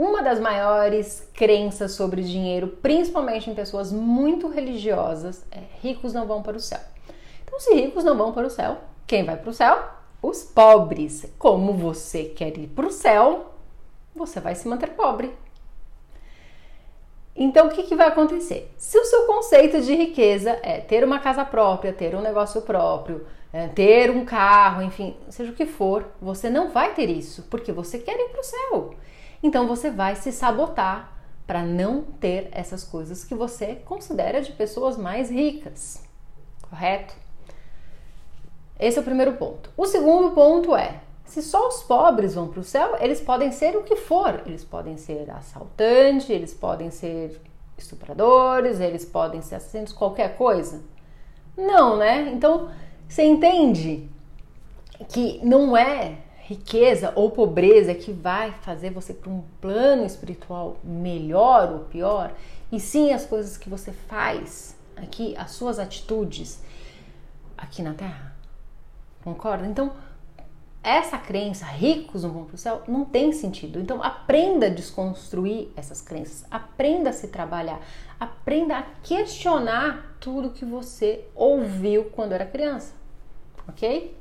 uma das maiores crenças sobre dinheiro, principalmente em pessoas muito religiosas, é ricos não vão para o céu. Então, se ricos não vão para o céu, quem vai para o céu? Os pobres. Como você quer ir para o céu, você vai se manter pobre. Então, o que, que vai acontecer? Se o seu conceito de riqueza é ter uma casa própria, ter um negócio próprio, é, ter um carro, enfim, seja o que for, você não vai ter isso, porque você quer ir para o céu. Então você vai se sabotar para não ter essas coisas que você considera de pessoas mais ricas. Correto? Esse é o primeiro ponto. O segundo ponto é: se só os pobres vão para o céu, eles podem ser o que for. Eles podem ser assaltantes, eles podem ser estupradores, eles podem ser assassinos, qualquer coisa. Não, né? Então você entende que não é riqueza ou pobreza que vai fazer você para um plano espiritual melhor ou pior, e sim as coisas que você faz aqui, as suas atitudes aqui na Terra. Concorda? Então, essa crença, ricos não vão para o céu, não tem sentido. Então, aprenda a desconstruir essas crenças, aprenda a se trabalhar, aprenda a questionar tudo que você ouviu quando era criança, ok?